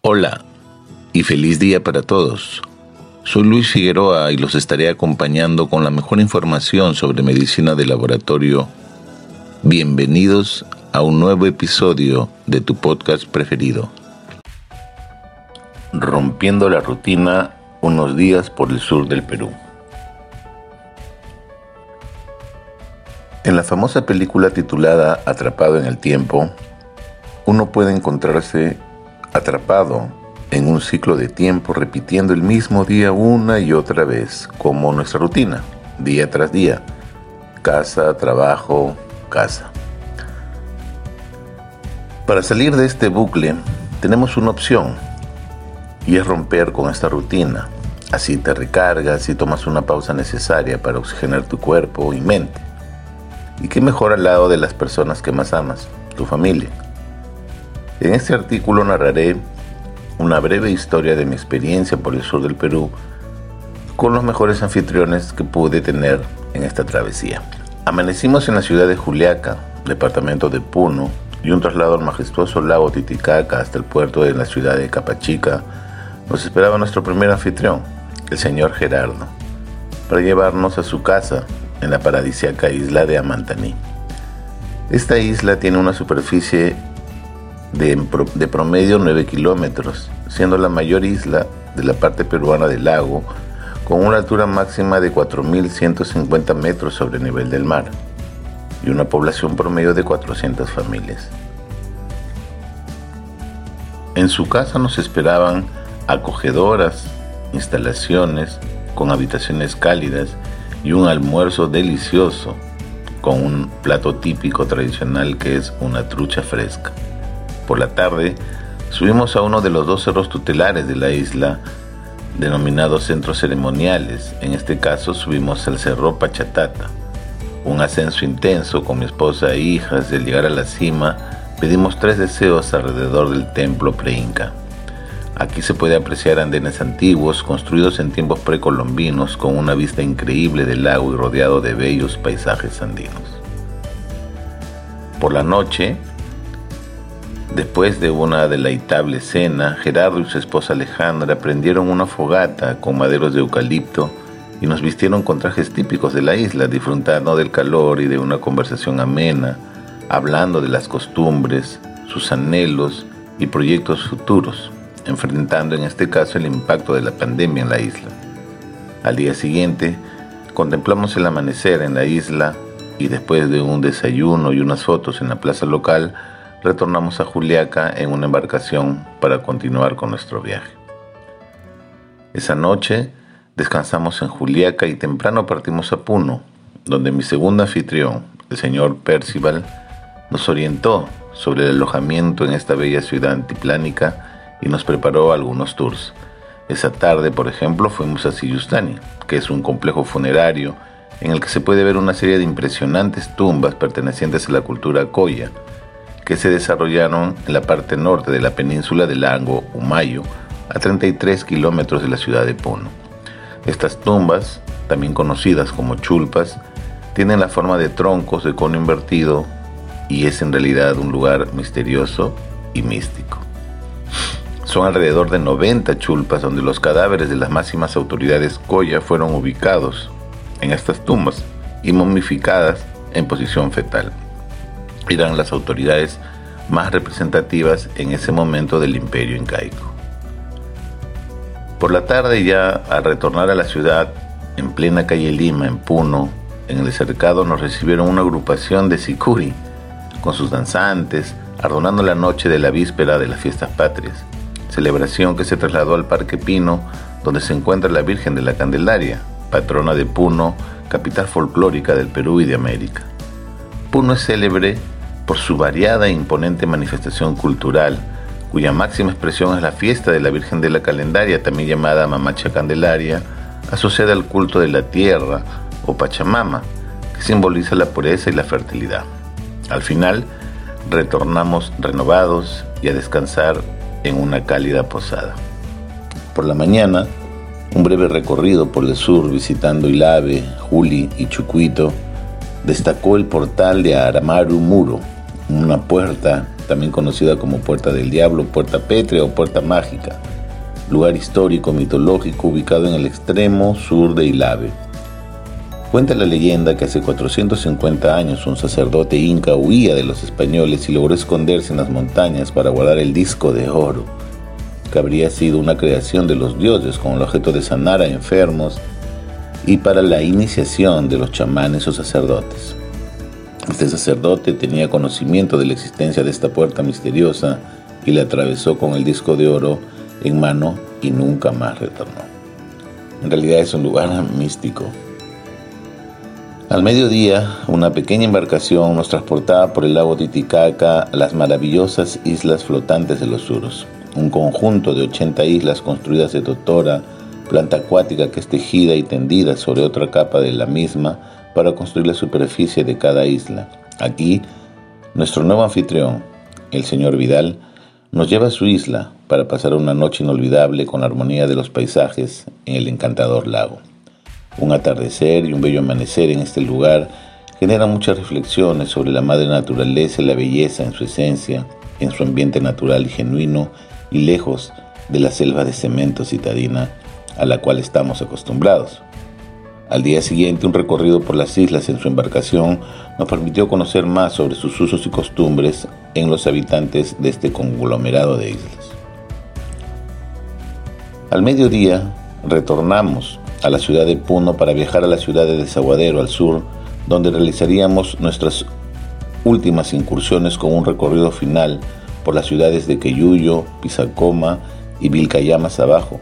Hola y feliz día para todos. Soy Luis Figueroa y los estaré acompañando con la mejor información sobre medicina de laboratorio. Bienvenidos a un nuevo episodio de tu podcast preferido. Rompiendo la rutina unos días por el sur del Perú. En la famosa película titulada Atrapado en el Tiempo, uno puede encontrarse atrapado en un ciclo de tiempo repitiendo el mismo día una y otra vez, como nuestra rutina, día tras día. Casa, trabajo, casa. Para salir de este bucle tenemos una opción y es romper con esta rutina. Así te recargas y tomas una pausa necesaria para oxigenar tu cuerpo y mente. Y qué mejor al lado de las personas que más amas, tu familia. En este artículo narraré una breve historia de mi experiencia por el sur del Perú con los mejores anfitriones que pude tener en esta travesía. Amanecimos en la ciudad de Juliaca, departamento de Puno, y un traslado al majestuoso lago Titicaca hasta el puerto de la ciudad de Capachica nos esperaba nuestro primer anfitrión, el señor Gerardo, para llevarnos a su casa en la paradisíaca isla de Amantaní. Esta isla tiene una superficie de, promedio 9 kilómetros, siendo la mayor isla de la parte peruana del lago, con una altura máxima de 4.150 metros sobre el nivel del mar y una población promedio de 400 familias. En su casa nos esperaban acogedoras instalaciones con habitaciones cálidas y un almuerzo delicioso con un plato típico tradicional que es una trucha fresca. Por la tarde, subimos a uno de los dos cerros tutelares de la isla, denominados centros ceremoniales. En este caso, subimos al Cerro Pachatata. Un ascenso intenso con mi esposa e hijas. Al llegar a la cima, pedimos tres deseos alrededor del templo preinca. Aquí se puede apreciar andenes antiguos construidos en tiempos precolombinos con una vista increíble del lago y rodeado de bellos paisajes andinos. Por la noche, Después de una deleitable cena, Gerardo y su esposa Alejandra prendieron una fogata con maderos de eucalipto y nos vistieron con trajes típicos de la isla, disfrutando del calor y de una conversación amena, hablando de las costumbres, sus anhelos y proyectos futuros, enfrentando en este caso el impacto de la pandemia en la isla. Al día siguiente, contemplamos el amanecer en la isla y después de un desayuno y unas fotos en la plaza local, retornamos a Juliaca en una embarcación para continuar con nuestro viaje. Esa noche descansamos en Juliaca y temprano partimos a Puno, donde mi segundo anfitrión, el señor Percival, nos orientó sobre el alojamiento en esta bella ciudad antiplánica y nos preparó algunos tours. Esa tarde, por ejemplo, fuimos a Siyustani, que es un complejo funerario en el que se puede ver una serie de impresionantes tumbas pertenecientes a la cultura Koya, que se desarrollaron en la parte norte de la península del lago Humayo, a 33 kilómetros de la ciudad de Puno. Estas tumbas, también conocidas como chulpas, tienen la forma de troncos de cono invertido y es en realidad un lugar misterioso y místico. Son alrededor de 90 chulpas donde los cadáveres de las máximas autoridades Koya fueron ubicados en estas tumbas y momificadas en posición fetal eran las autoridades más representativas en ese momento del imperio incaico. Por la tarde ya al retornar a la ciudad, en plena calle Lima, en Puno, en el cercado nos recibieron una agrupación de sicuri, con sus danzantes, adornando la noche de la víspera de las fiestas patrias, celebración que se trasladó al Parque Pino, donde se encuentra la Virgen de la Candelaria, patrona de Puno, capital folclórica del Perú y de América. Puno es célebre por su variada e imponente manifestación cultural, cuya máxima expresión es la fiesta de la Virgen de la Calendaria, también llamada Mamacha Candelaria, asociada al culto de la tierra o Pachamama, que simboliza la pureza y la fertilidad. Al final, retornamos renovados y a descansar en una cálida posada. Por la mañana, un breve recorrido por el sur visitando Ilave, Juli y Chucuito, destacó el portal de Aramaru Muro, una puerta también conocida como Puerta del Diablo, Puerta Pétrea o Puerta Mágica, lugar histórico mitológico ubicado en el extremo sur de Ilave. Cuenta la leyenda que hace 450 años un sacerdote inca huía de los españoles y logró esconderse en las montañas para guardar el disco de oro, que habría sido una creación de los dioses con el objeto de sanar a enfermos y para la iniciación de los chamanes o sacerdotes. Este sacerdote tenía conocimiento de la existencia de esta puerta misteriosa y la atravesó con el disco de oro en mano y nunca más retornó. En realidad es un lugar místico al mediodía, una pequeña embarcación nos transportaba por el lago Titicaca a las maravillosas islas flotantes de los Suros, un conjunto de 80 islas construidas de totora, planta acuática que es tejida y tendida sobre otra capa de la misma para construir la superficie de cada isla. Aquí, nuestro nuevo anfitrión, el señor Vidal, nos lleva a su isla para pasar una noche inolvidable con la armonía de los paisajes en el encantador lago. Un atardecer y un bello amanecer en este lugar generan muchas reflexiones sobre la madre naturaleza y la belleza en su esencia, en su ambiente natural y genuino y lejos de la selva de cemento citadina a la cual estamos acostumbrados. Al día siguiente, un recorrido por las islas en su embarcación nos permitió conocer más sobre sus usos y costumbres en los habitantes de este conglomerado de islas. Al mediodía, retornamos a la ciudad de Puno para viajar a la ciudad de Desaguadero al sur, donde realizaríamos nuestras últimas incursiones con un recorrido final por las ciudades de Queyuyo, Pisacoma y Vilcayamas abajo,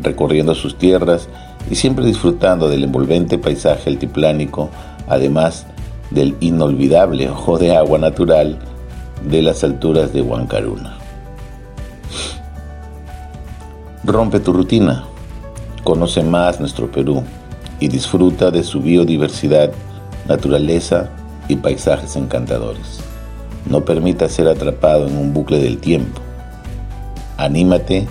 recorriendo sus tierras y siempre disfrutando del envolvente paisaje altiplánico, además del inolvidable ojo de agua natural de las alturas de Huancaruna. Rompe tu rutina Conoce más nuestro Perú y disfruta de su biodiversidad, naturaleza y paisajes encantadores. No permita ser atrapado en un bucle del tiempo. Anímate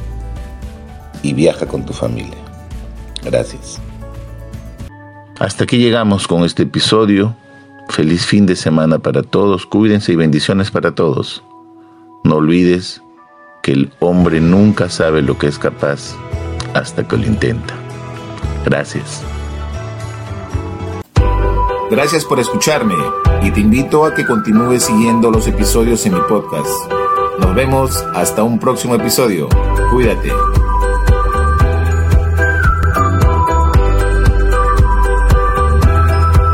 y viaja con tu familia. Gracias. Hasta aquí llegamos con este episodio. Feliz fin de semana para todos. Cuídense y bendiciones para todos. No olvides que el hombre nunca sabe lo que es capaz hasta que lo intenta. Gracias. Gracias por escucharme y te invito a que continúes siguiendo los episodios en mi podcast. Nos vemos hasta un próximo episodio. Cuídate.